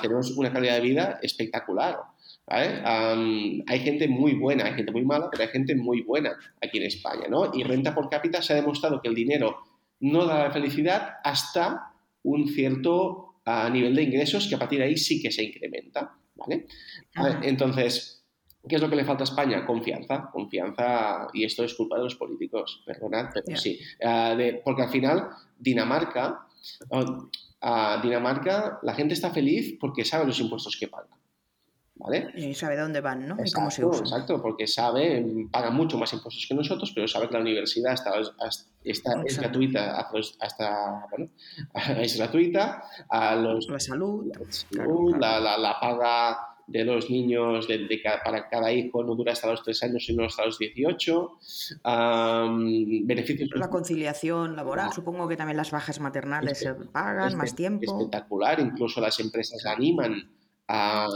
tenemos una calidad de vida espectacular. Hay gente muy buena, hay gente muy mala, pero hay gente muy buena aquí en España, ¿no? Y renta por cápita se ha demostrado que el dinero no da la felicidad hasta un cierto nivel de ingresos que a partir de ahí sí que se incrementa, ¿vale? Entonces, ¿Qué es lo que le falta a España? Confianza, confianza, y esto es culpa de los políticos, perdonad, pero sí. Porque al final, Dinamarca, Dinamarca, la gente está feliz porque sabe los impuestos que paga. ¿Vale? Y sabe dónde van, ¿no? Exacto, y cómo se usan. Exacto, porque sabe, paga mucho más impuestos que nosotros, pero sabe que la universidad está, está es gratuita hasta, bueno, es gratuita, a los, la salud, La, la, la paga de los niños de, para cada hijo no dura hasta los 3 años, sino hasta los 18. beneficios. La conciliación laboral, supongo que también las bajas maternales se pagan, más tiempo. Espectacular, incluso las empresas animan a,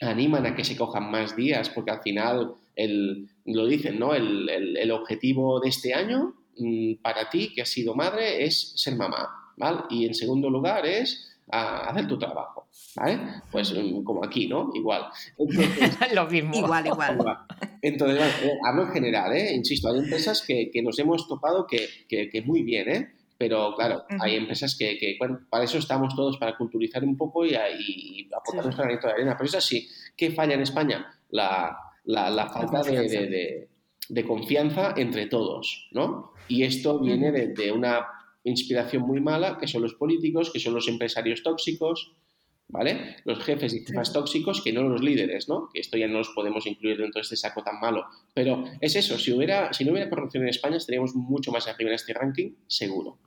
animan a que se cojan más días, porque al final el, lo dicen, ¿no? El, el, objetivo de este año mm, para ti, que has sido madre, es ser mamá, ¿vale? Y en segundo lugar es hacer tu trabajo, ¿vale? Pues mm, como aquí, ¿no? Igual. Lo mismo. Igual, igual. Entonces, eh, hablo en general, ¿eh? Insisto, hay empresas que, que nos hemos topado que, que, muy bien, ¿eh? Pero claro, hay empresas que, que bueno, para eso estamos todos, para culturizar un poco y, y aportar nuestra granito de arena. Pero es así, ¿qué falla en España? La, la, la falta de, de, de, confianza entre todos, ¿no? Y esto viene de, una inspiración muy mala, que son los políticos, que son los empresarios tóxicos, ¿vale? Los jefes y jefas tóxicos, que no los líderes, ¿no? Que esto ya no los podemos incluir dentro de este saco tan malo. Pero es eso, si, hubiera, si no hubiera corrupción en España, estaríamos mucho más arriba en este ranking, seguro.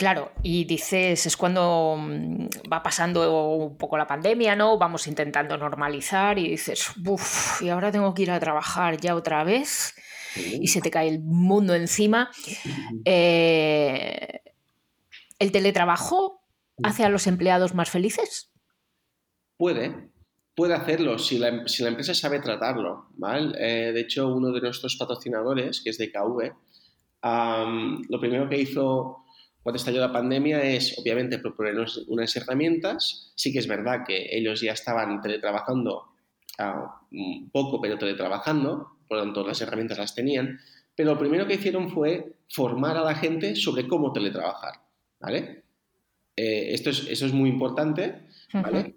Claro, y dices, es cuando mm, va pasando un poco la pandemia, ¿no? Vamos intentando normalizar y dices, uff, y ahora tengo que ir a trabajar ya otra vez y se te cae el mundo encima. Eh, ¿El teletrabajo hace a los empleados más felices? Puede, puede hacerlo si la, empresa sabe tratarlo. Eh, de hecho, uno de nuestros patrocinadores, que es de KV, lo primero que hizo cuando estalló la pandemia es, obviamente, proponernos unas herramientas. Sí que es verdad que ellos ya estaban teletrabajando un poco, pero teletrabajando, por lo tanto las herramientas las tenían, pero lo primero que hicieron fue formar a la gente sobre cómo teletrabajar, ¿vale? Eh, esto es, eso es muy importante, ¿vale?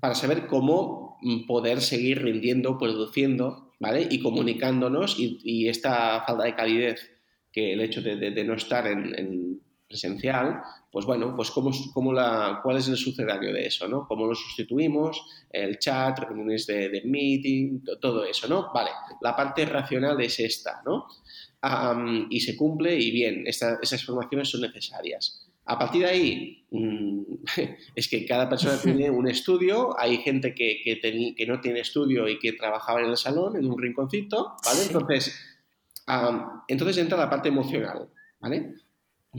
Para saber cómo mm, poder seguir rindiendo, produciendo, ¿vale? Y comunicándonos y, esta falta de calidez que el hecho de, no estar en, presencial, pues bueno, pues cómo, cómo la, cuál es el sucedario de eso, ¿no? Cómo lo sustituimos, el chat, reuniones de, meeting, todo eso, ¿no? Vale, la parte racional es esta, ¿no? y se cumple y bien, esas formaciones son necesarias. A partir de ahí, mm, es que cada persona tiene un estudio, hay gente que, que, que, no tiene estudio y que trabajaba en el salón, en un rinconcito, ¿vale? Entonces, entonces entra la parte emocional, ¿vale?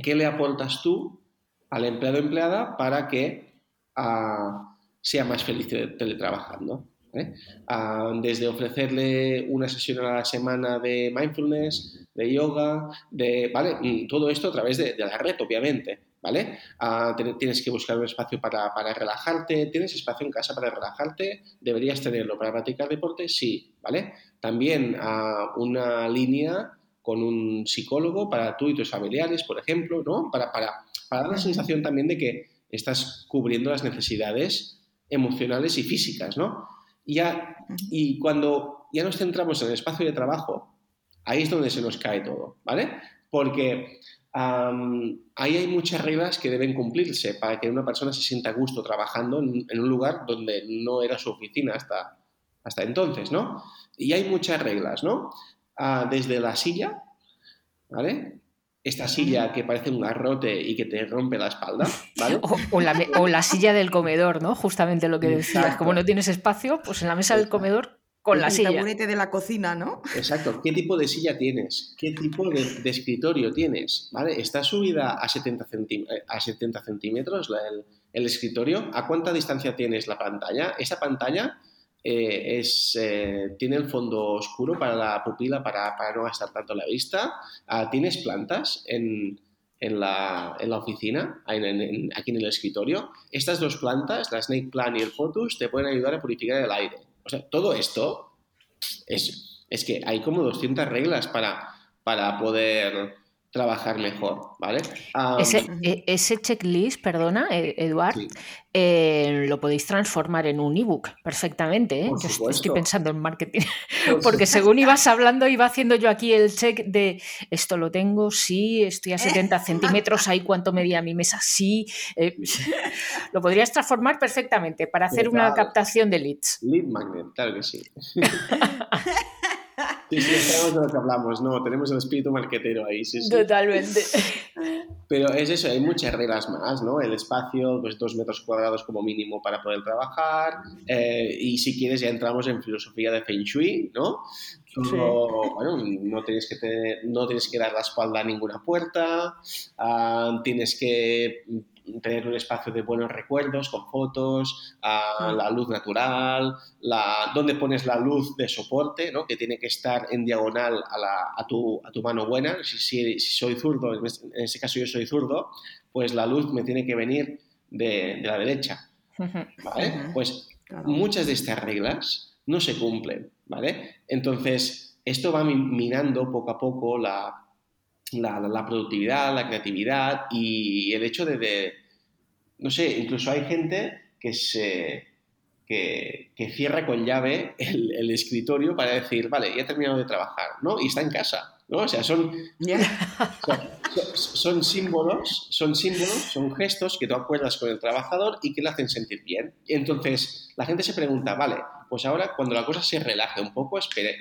¿Qué le aportas tú al empleado o empleada para que ah, sea más feliz teletrabajando? ¿eh? Ah, desde ofrecerle una sesión a la semana de mindfulness, de yoga, de, ¿vale? Mm, todo esto a través de, la red, obviamente, ¿vale? Ah, tienes que buscar un espacio para, para, relajarte, tienes espacio en casa para relajarte, deberías tenerlo para practicar deporte, sí, ¿vale? También una línea con un psicólogo para tú y tus familiares, por ejemplo, ¿no? Para, para, para dar la sensación también de que estás cubriendo las necesidades emocionales y físicas, ¿no? Ya, y cuando ya nos centramos en el espacio de trabajo, ahí es donde se nos cae todo, ¿vale? Porque ahí hay muchas reglas que deben cumplirse para que una persona se sienta a gusto trabajando en, un lugar donde no era su oficina hasta, hasta entonces, ¿no? Y hay muchas reglas, ¿no? Ah, desde la silla, ¿vale? esta silla que parece un garrote y que te rompe la espalda, ¿vale? O, la, silla del comedor, ¿no? Justamente lo que decías. Como no tienes espacio, pues en la mesa del comedor con la silla. El taburete de la cocina, ¿no? Exacto. ¿Qué tipo de silla tienes? ¿Qué tipo de, escritorio tienes? ¿Vale? ¿Está subida a 70, eh, a 70 centímetros el, el escritorio? ¿A cuánta distancia tienes la pantalla? Esa pantalla eh, es, eh, tiene el fondo oscuro para la pupila para, no gastar tanto la vista. Ah, tienes plantas en, la, oficina, aquí en el escritorio. Estas dos plantas, la Snake Plant y el Photos, te pueden ayudar a purificar el aire. O sea, todo esto es, que hay como 200 reglas para poder trabajar mejor, ¿vale? E, ese, checklist, perdona, e, Eduard, eh, lo podéis transformar en un ebook perfectamente. ¿eh? Yo estoy pensando en marketing, porque según ibas hablando, iba haciendo yo aquí el check de esto lo tengo, sí, estoy a 70 centímetros, ahí cuánto medía mi mesa, sí. Eh, lo podrías transformar perfectamente para hacer una captación de leads. Lead magnet, claro que sí. Sí, sí, sabemos de lo que hablamos, no, tenemos el espíritu marquetero ahí, sí, sí. Totalmente. Pero es eso, hay muchas reglas más, ¿no? El espacio, pues dos metros cuadrados como mínimo para poder trabajar, eh, y si quieres ya entramos en filosofía de Feng Shui, ¿no? bueno, no tienes, que no tienes que dar la espalda a ninguna puerta, ah, tienes que tener un espacio de buenos recuerdos con fotos, la luz natural, la, dónde pones la luz de soporte, ¿no? que tiene que estar en diagonal a, la, a, tu, a tu, mano buena. Si, si, soy zurdo, en este caso yo soy zurdo, pues la luz me tiene que venir de, de la derecha. ¿vale? Pues muchas de estas reglas no se cumplen. ¿vale? Entonces, esto va minando poco a poco la, la, productividad, la creatividad y el hecho de, no sé, incluso hay gente que se que, cierra con llave el, escritorio para decir, vale, ya he terminado de trabajar, ¿no? Y está en casa, ¿no? O sea, son, son, símbolos, son símbolos, son gestos que tú acuerdas con el trabajador y que le hacen sentir bien. Entonces, la gente se pregunta, vale, pues ahora cuando la cosa se relaje un poco, espere,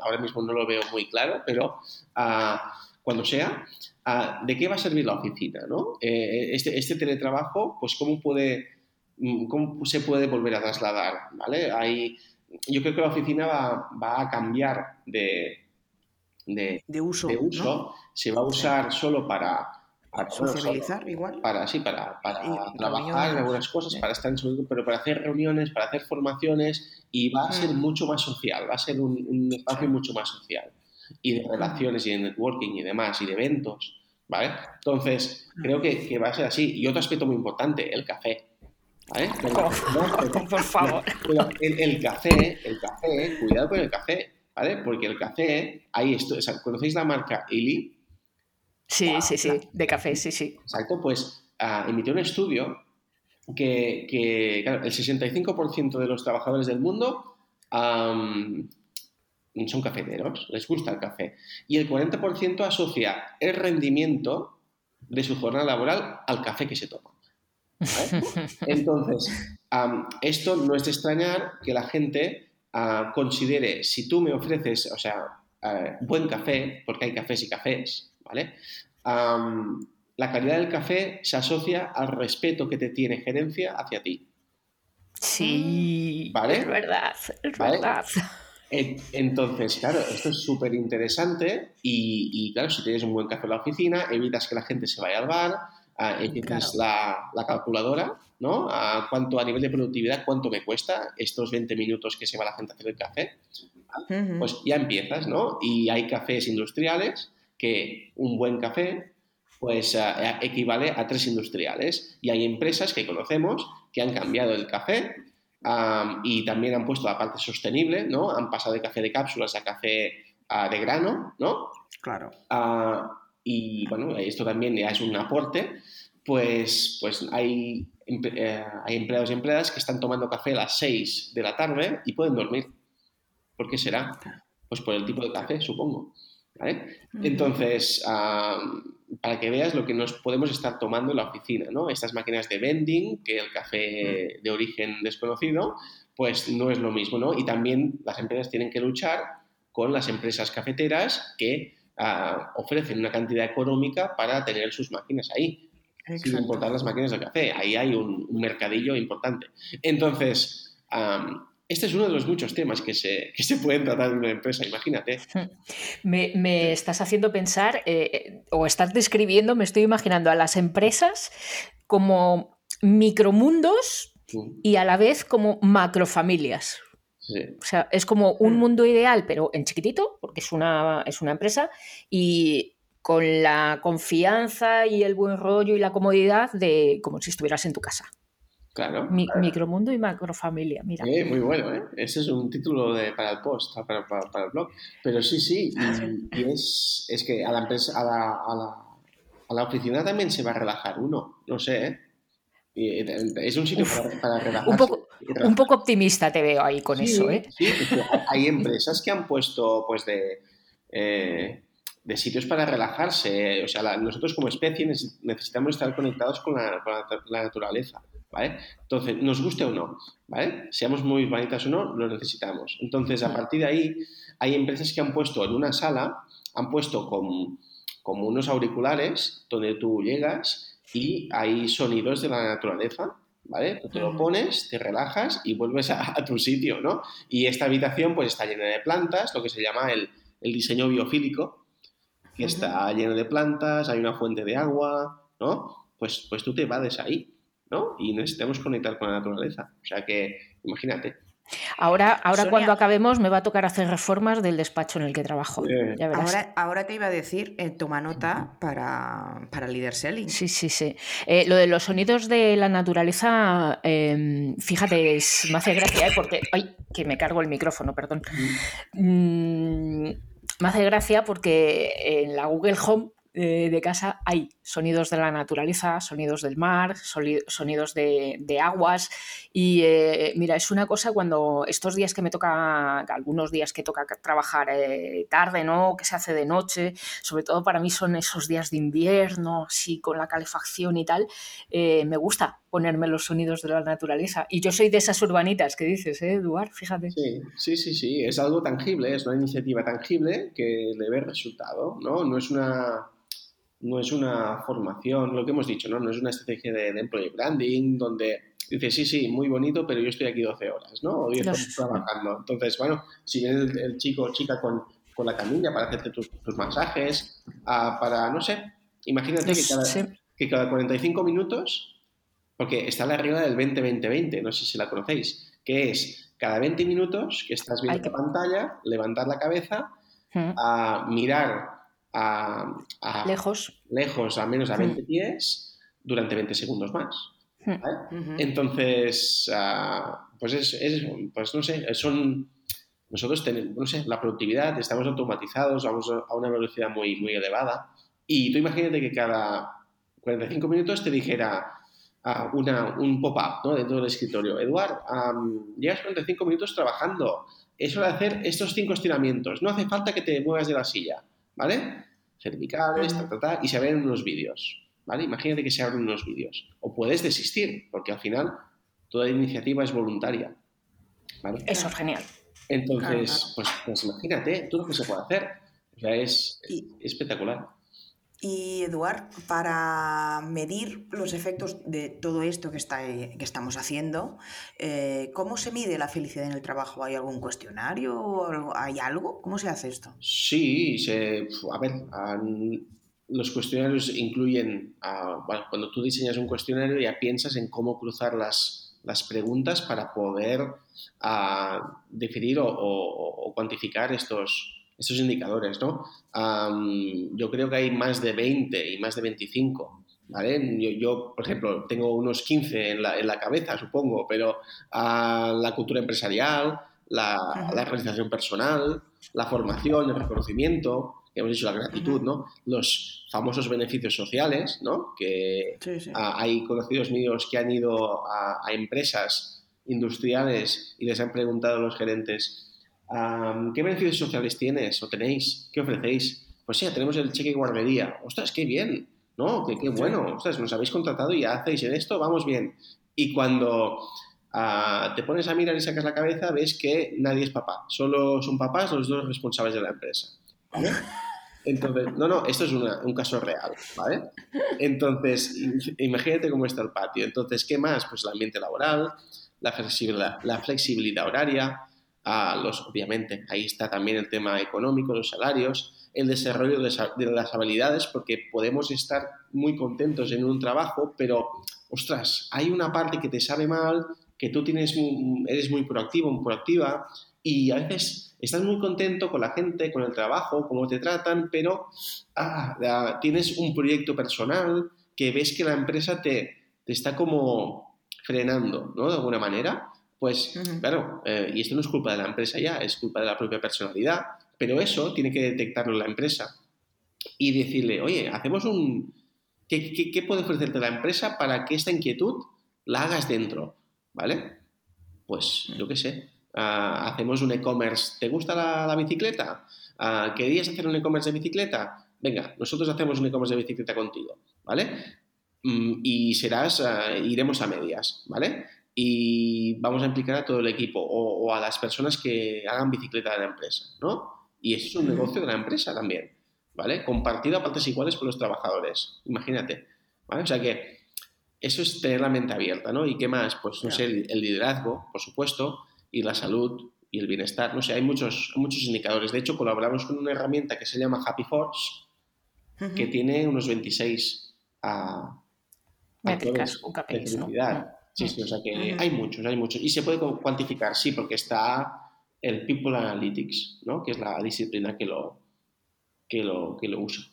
ahora mismo no lo veo muy claro, pero... Ah, cuando sea, ¿de qué va a servir la oficina? ¿no? Eh, este, este, teletrabajo, pues cómo, puede, mm, cómo se puede volver a trasladar. ¿vale? Hay, yo creo que la oficina va, va a cambiar de, de, uso. De uso. Se va a usar solo para... Para socializar igual. Para, sí, para, para trabajar en algunas cosas, para estar en su pero para hacer reuniones, para hacer formaciones y va a ser mm. mucho más social, va a ser un, un espacio mucho más social y de relaciones y de networking y demás y de eventos, ¿vale? Entonces, creo que, que va a ser así. Y otro aspecto muy importante, el café. ¿Vale? por favor. el, café, el café, cuidado con el café, ¿vale? Porque el café, ahí esto, ¿conocéis la marca Illy? Sí, sí, sí, de café, sí, sí. Exacto, pues uh, emitió un estudio que, que claro, el 65% de los trabajadores del mundo son cafeteros, les gusta el café. Y el 40% asocia el rendimiento de su jornada laboral al café que se toma. Entonces, esto no es de extrañar que la gente ah, considere, si tú me ofreces, o sea, ah, buen café, porque hay cafés y cafés, ¿vale? la calidad del café se asocia al respeto que te tiene gerencia hacia ti. Sí, ¿Vale? es verdad, es verdad. Entonces, claro, esto es súper interesante y, claro, si tienes un buen café en la oficina, evitas que la gente se vaya al bar, uh, la, calculadora, ¿no? A cuánto a nivel de productividad, cuánto me cuesta estos 20 minutos que se va la gente a hacer el café. Pues ya empiezas, ¿no? Y hay cafés industriales que un buen café pues eh, equivale a tres industriales. Y hay empresas que conocemos que han cambiado el café am, y también han puesto la parte sostenible, ¿no? Han pasado de café de cápsulas a café ah, de grano, ¿no? Claro. Ah, y bueno, esto también ya es un aporte, pues, pues hay, eh, hay empleados y empleadas que están tomando café a las 6 de la tarde y pueden dormir. ¿Por qué será? Pues por el tipo de café, supongo. ¿Vale? Entonces, ah, para que veas lo que nos podemos estar tomando en la oficina, ¿no? Estas máquinas de vending, que el café de origen desconocido, pues no es lo mismo, ¿no? Y también las empresas tienen que luchar con las empresas cafeteras que ah, ofrecen una cantidad económica para tener sus máquinas ahí, sin importar las máquinas de café. Ahí hay un, un mercadillo importante. Entonces, am, este es uno de los muchos temas que se, que se pueden tratar en una empresa, imagínate. Me, me estás haciendo pensar, eh, o estás describiendo, me estoy imaginando a las empresas como micromundos y a la vez como macrofamilias. sí. O sea, es como un Mm. mundo ideal, pero en chiquitito, porque es una, es una empresa, y con la confianza y el buen rollo y la comodidad de como si estuvieras en tu casa. Claro. Mi- micromundo y macrofamilia, mira. Eh, muy bueno, ¿eh? Ese es un título de- para el post, para, para- para el blog. Pero sí, sí, y, y es, es que a la, empresa, a, la, a, la, a la oficina también se va a relajar uno, no sé, ¿eh? Eh, es un sitio Uf, para, para relajarse. Un poco, un poco optimista te veo ahí con Sí, eso, ¿eh? Sí, hay empresas que han puesto, pues, de, eh, de sitios para relajarse. O sea, la- nosotros como especie neces- necesitamos estar conectados con la, con la- la naturaleza, ¿vale? Entonces, nos guste o no, ¿vale? Seamos muy vanitas o no, lo necesitamos. Entonces, a partir de ahí, hay empresas que han puesto en una sala, han puesto como unos auriculares donde tú llegas y hay sonidos de la naturaleza, ¿vale? Tú te lo pones, te relajas y vuelves a, a tu sitio, ¿no? Y esta habitación pues está llena de plantas, lo que se llama el, el diseño biofílico, que está lleno de plantas, hay una fuente de agua, ¿no? Pues, pues tú te vades ahí, ¿no? Y necesitamos conectar con la naturaleza. O sea que, imagínate. Ahora, ahora Sonia. cuando acabemos me va a tocar hacer reformas del despacho en el que trabajo. Ya verás. Ahora, ahora te iba a decir, eh, toma nota para, para Leader Selling. Sí, sí, sí. Eh, lo de los sonidos de la naturaleza, eh, fíjate, es- me hace gracia, ¿eh? porque. ¡Ay! Que me cargo el micrófono, perdón. Mm, me hace gracia porque en la Google Home eh, de casa hay sonidos de la naturaleza, sonidos del mar, sonidos de, de aguas. Y eh, mira, es una cosa cuando estos días que me toca, algunos días que toca trabajar eh, tarde, ¿no? Que se hace de noche, sobre todo para mí son esos días de invierno, así con la calefacción y tal. eh, me gusta ponerme los sonidos de la naturaleza. Y yo soy de esas urbanitas que dices, ¿eh, Eduard? Fíjate. Sí, sí, sí, sí, es algo tangible, es una iniciativa tangible que le ve resultado, ¿no? No es una, no es una formación, lo que hemos dicho, ¿no? No es una estrategia de, de employee branding donde dices, sí, sí, muy bonito, pero yo estoy aquí 12 horas, ¿no? O 10 Los- horas trabajando. Entonces, bueno, si viene el, el chico o chica con, con la camilla para hacerte tus, tus masajes, ah, para, no sé, imagínate que cada, sí. que cada 45 minutos, porque está la regla del 20-20-20, no sé si la conocéis, que es cada 20 minutos que estás viendo Ay, que- la pantalla, levantar la cabeza, a mirar a, a- Lejos. lejos, al menos a Mm. 20 pies, durante 20 segundos más. Mm. Entonces, ah, pues es, es- pues no sé, son, nosotros tenemos, no sé, la productividad, estamos automatizados, vamos a una velocidad muy, muy elevada, y tú imagínate que cada 45 minutos te dijera ah, una, un pop-up ¿no? dentro del escritorio, Eduard, am, llevas 45 minutos trabajando, es hora de hacer estos cinco estiramientos, no hace falta que te muevas de la silla, ¿vale? Cervicales, ta, ta, ta, y se abren unos vídeos, ¿vale? Imagínate que se abren unos vídeos. O puedes desistir, porque al final toda iniciativa es voluntaria, ¿vale? Eso es genial. Entonces, Claro, claro. Pues, pues imagínate todo lo que se puede hacer. O sea, es Y- espectacular. Y Eduard, para medir los efectos de todo esto que, eh, estamos haciendo, eh, ¿cómo se mide la felicidad en el trabajo? ¿Hay algún cuestionario? o ¿Hay algo? ¿Cómo se hace esto? Sí, se, a ver, los cuestionarios incluyen, ah, cuando tú diseñas un cuestionario ya piensas en cómo cruzar las, preguntas para poder ah, definir o, cuantificar estos, estos indicadores, ¿no? yo creo que hay más de 20 y más de 25, ¿vale? Yo, por ejemplo, tengo unos 15 en la, en la cabeza, supongo, pero ah, la cultura empresarial, la, la realización personal, la formación, el reconocimiento, hemos dicho la gratitud, ¿no? Los famosos beneficios sociales, ¿no? Que hay conocidos míos que han ido a, empresas industriales y les han preguntado a los gerentes, ¿qué beneficios sociales tienes o tenéis? ¿Qué ofrecéis? Pues sí, tenemos el cheque guardería. Ostras, qué bien, ¿no? Qué, qué bueno. Ostras, nos habéis contratado y ya hacéis en esto, vamos bien. Y cuando ah, te pones a mirar y sacas la cabeza, ves que nadie es papá. Solo son papás los dos responsables de la empresa. Entonces, no, no, esto es un caso real, ¿vale? Entonces, imagínate cómo está el patio. Entonces, ¿qué más? Pues el ambiente laboral, la flexibilidad, la flexibilidad horaria, obviamente, ahí está también el tema económico, los salarios, el desarrollo de, las habilidades, porque podemos estar muy contentos en un trabajo, pero, ostras, hay una parte que te sabe mal, que tú tienes, eres muy proactivo, muy proactiva, y a veces estás muy contento con la gente, con el trabajo, cómo te tratan, pero ah, tienes un proyecto personal que ves que la empresa te, te está como frenando, ¿no? De alguna manera. Pues, claro, eh, y esto no es culpa de la empresa ya, es culpa de la propia personalidad, pero eso tiene que detectarlo la empresa y decirle, oye, hacemos un... ¿Qué, qué, qué puede ofrecerte la empresa para que esta inquietud la hagas dentro? ¿Vale? Pues, yo qué sé, Ah, hacemos un e-commerce. ¿Te gusta la, bicicleta? Uh, ¿Querías hacer un e-commerce de bicicleta? Venga, nosotros hacemos un e-commerce de bicicleta contigo, ¿vale? Mm, y serás, ah, iremos a medias, ¿vale? Y vamos a implicar a todo el equipo o, a las personas que hagan bicicleta de la empresa, ¿no? Y eso es un negocio de la empresa también, ¿vale? Compartido a partes iguales con los trabajadores, imagínate, ¿vale? O sea que eso es tener la mente abierta, ¿no? ¿Y qué más? Pues, no sé, el liderazgo, por supuesto, y la salud y el bienestar. No sé, hay muchos, muchos indicadores. De hecho, colaboramos con una herramienta que se llama Happy Force, que tiene unos 26 a, métricas de felicidad. Sí, sí, o sea que hay muchos, hay muchos. Y se puede cuantificar, sí, porque está el People Analytics, ¿no? que es la disciplina que lo, que lo, que lo usa.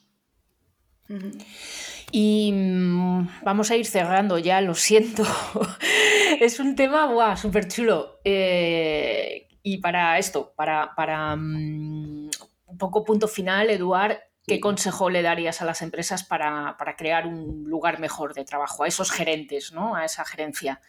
Y mm, vamos a ir cerrando ya, lo siento. es un tema súper chulo. Eh, y para esto, para, para mm, un poco punto final, Eduard, ¿qué consejo le darías a las empresas para, crear un lugar mejor de trabajo? A esos gerentes, ¿no? A esa gerencia.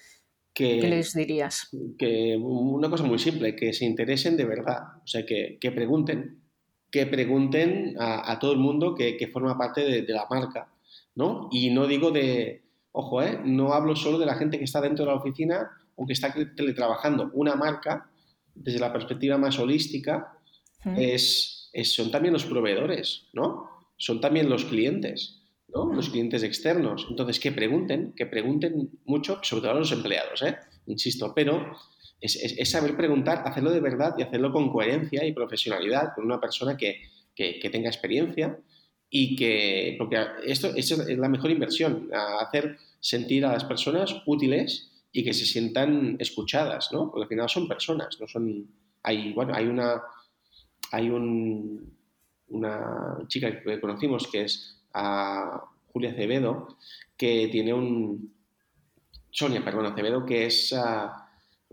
¿Qué les dirías? Que una cosa muy simple, que se interesen de verdad, o sea, que, pregunten, que pregunten a, todo el mundo que, forma parte de la marca ¿no? Y no digo de, ojo, ¿eh? no hablo solo de la gente que está dentro de la oficina o que está teletrabajando. Una marca, desde la perspectiva más holística, es, son también los proveedores, ¿no? Son también los clientes, ¿no? Los clientes externos. Entonces, que pregunten, que pregunten mucho, sobre todo a los empleados, ¿eh? Insisto, pero es, saber preguntar, hacerlo de verdad y hacerlo con coherencia y profesionalidad, con una persona que, que tenga experiencia y que, porque esto, es la mejor inversión, hacer sentir a las personas útiles y que se sientan escuchadas, ¿no? Porque al final son personas, no son... Hay, bueno, hay una... Hay un, una chica que conocimos que es a Julia Acevedo, que tiene un... Sonia, perdón, Acevedo, que es...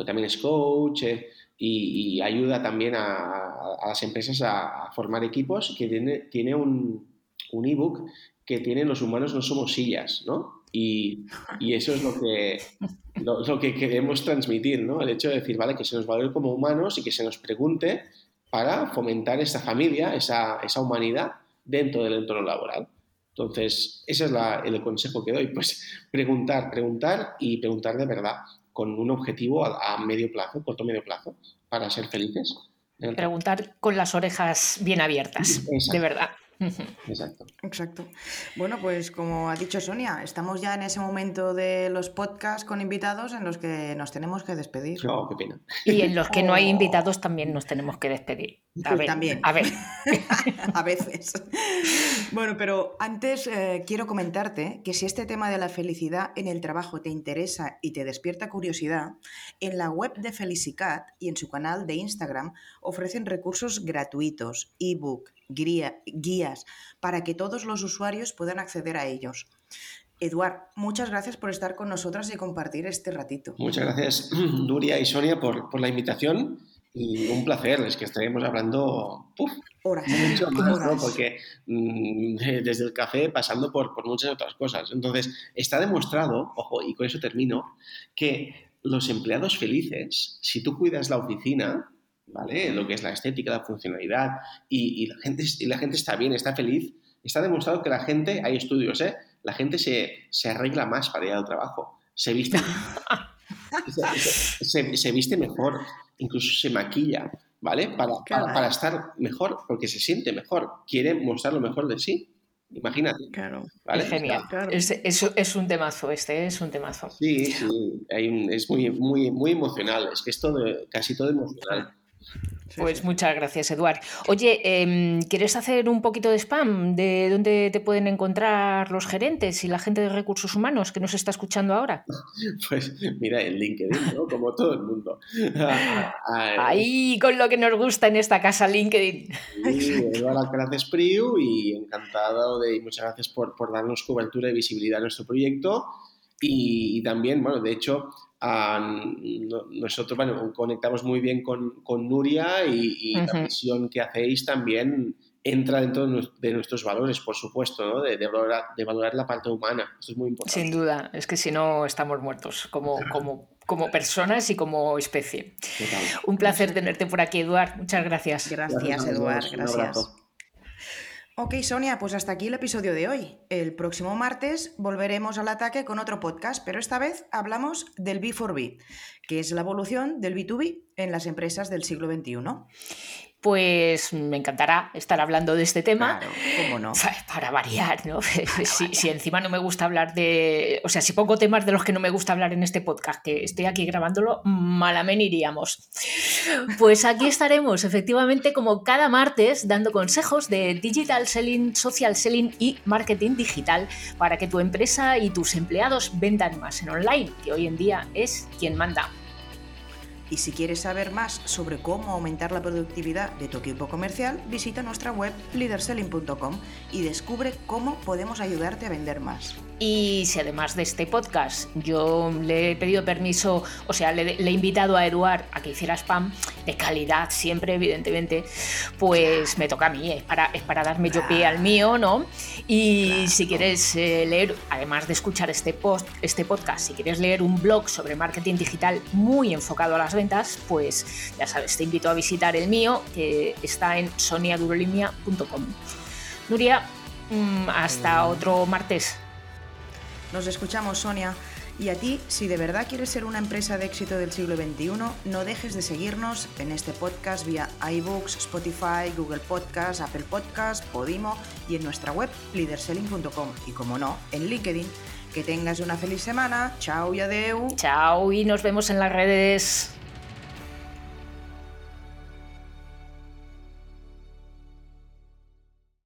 también es coach eh, y, ayuda también a, las empresas a, formar equipos que tiene, tiene un, un ebook que tienen los humanos no somos sillas, ¿no? Y, eso es lo que, lo, que queremos transmitir, ¿no? El hecho de decir, vale, que se nos valore como humanos y que se nos pregunte para fomentar esa familia, esa, humanidad dentro del entorno laboral. Entonces, ese es el consejo que doy, pues preguntar, preguntar y preguntar de verdad, con un objetivo a, a medio plazo, corto medio plazo, para ser felices. Preguntar con las orejas bien abiertas, de verdad. Exacto. Exacto. Bueno, pues como ha dicho Sonia, estamos ya en ese momento de los podcasts con invitados en los que nos tenemos que despedir. No, qué pena. Y en los que no hay Oh. invitados también nos tenemos que despedir. A ver, también. A ver. a veces. Bueno, pero antes eh, quiero comentarte que si este tema de la felicidad en el trabajo te interesa y te despierta curiosidad, en la web de Felicicat y en su canal de Instagram ofrecen recursos gratuitos, ebook, guía- guías, para que todos los usuarios puedan acceder a ellos. Eduard, muchas gracias por estar con nosotras y compartir este ratito. Muchas gracias, Nuria y Sonia, por, por la invitación. Y un placer, es que estaremos hablando uf, Horas. mucho más, ¿no? horas. Porque mm, desde el café pasando por, por muchas otras cosas. Entonces, está demostrado, ojo, y con eso termino, que los empleados felices, si tú cuidas la oficina, ¿vale? Lo que es la estética, la funcionalidad, y, y la, gente, y la gente está bien, está feliz, está demostrado que la gente, hay estudios, ¿eh? La gente se, se arregla más para ir al trabajo, se viste, se, se- se- se viste mejor, incluso se maquilla, ¿vale? Para, para, estar mejor, porque se siente mejor, quiere mostrar lo mejor de sí. Imagínate, Claro. ¿vale? Es genial. Claro. Es, es- es un temazo este, es un temazo. Sí, sí, hay un- es muy, muy, muy emocional, es que es todo, casi todo emocional. Sí, Pues sí. muchas gracias, Eduard. Oye, em, ¿quieres hacer un poquito de spam de dónde te pueden encontrar los gerentes y la gente de recursos humanos que nos está escuchando ahora? Pues mira, en LinkedIn, ¿no? Como todo el mundo. Ah, Ahí con lo que nos gusta en esta casa LinkedIn. Sí, Eduardo Alcaraz Espriu y encantado de y muchas gracias por, por darnos cobertura y visibilidad a nuestro proyecto. Y, y también, bueno, de hecho, no- nosotros bueno, conectamos muy bien con, con Nuria y, y la misión que hacéis también entra dentro de, nues- de nuestros valores, por supuesto, ¿no? de, de valorar, de valorar la parte humana. Esto es muy importante. Sin duda, es que si no estamos muertos como, como, como personas y como especie. Total. Un placer tenerte por aquí, Eduard. Muchas gracias. Gracias, a los Eduard. Gracias. Ok, Sonia, pues hasta aquí el episodio de hoy. El próximo martes volveremos al ataque con otro podcast, pero esta vez hablamos del B4B, que es la evolución del B2B en las empresas del siglo XXI. Pues me encantará estar hablando de este tema. Claro, cómo no. Para variar, ¿no? Si, si encima no me gusta hablar de. O sea, si pongo temas de los que no me gusta hablar en este podcast, que estoy aquí grabándolo, malamen iríamos. Pues aquí estaremos, efectivamente, como cada martes, dando consejos de digital selling, social selling y marketing digital para que tu empresa y tus empleados vendan más en online, que hoy en día es quien manda. Y si quieres saber más sobre cómo aumentar la productividad de tu equipo comercial, visita nuestra web leaderselling.com y descubre cómo podemos ayudarte a vender más. Y si además de este podcast yo le he pedido permiso, o sea, le, le he invitado a Eduard a que hiciera spam de calidad siempre, evidentemente, pues me toca a mí, es para, es para darme yo pie al mío, ¿no? Y si quieres eh, leer, además de escuchar este, post, este podcast, si quieres leer un blog sobre marketing digital muy enfocado a las ventas, pues ya sabes, te invito a visitar el mío, que está en soniadurolimia.com. Nuria, mm, hasta otro martes. Nos escuchamos, Sonia. Y a ti, si de verdad quieres ser una empresa de éxito del siglo XXI, no dejes de seguirnos en este podcast vía iBooks, Spotify, Google Podcast, Apple Podcast, Podimo y en nuestra web leaderselling.com. Y como no, en LinkedIn. Que tengas una feliz semana. Chao y adeu. Chao y nos vemos en las redes.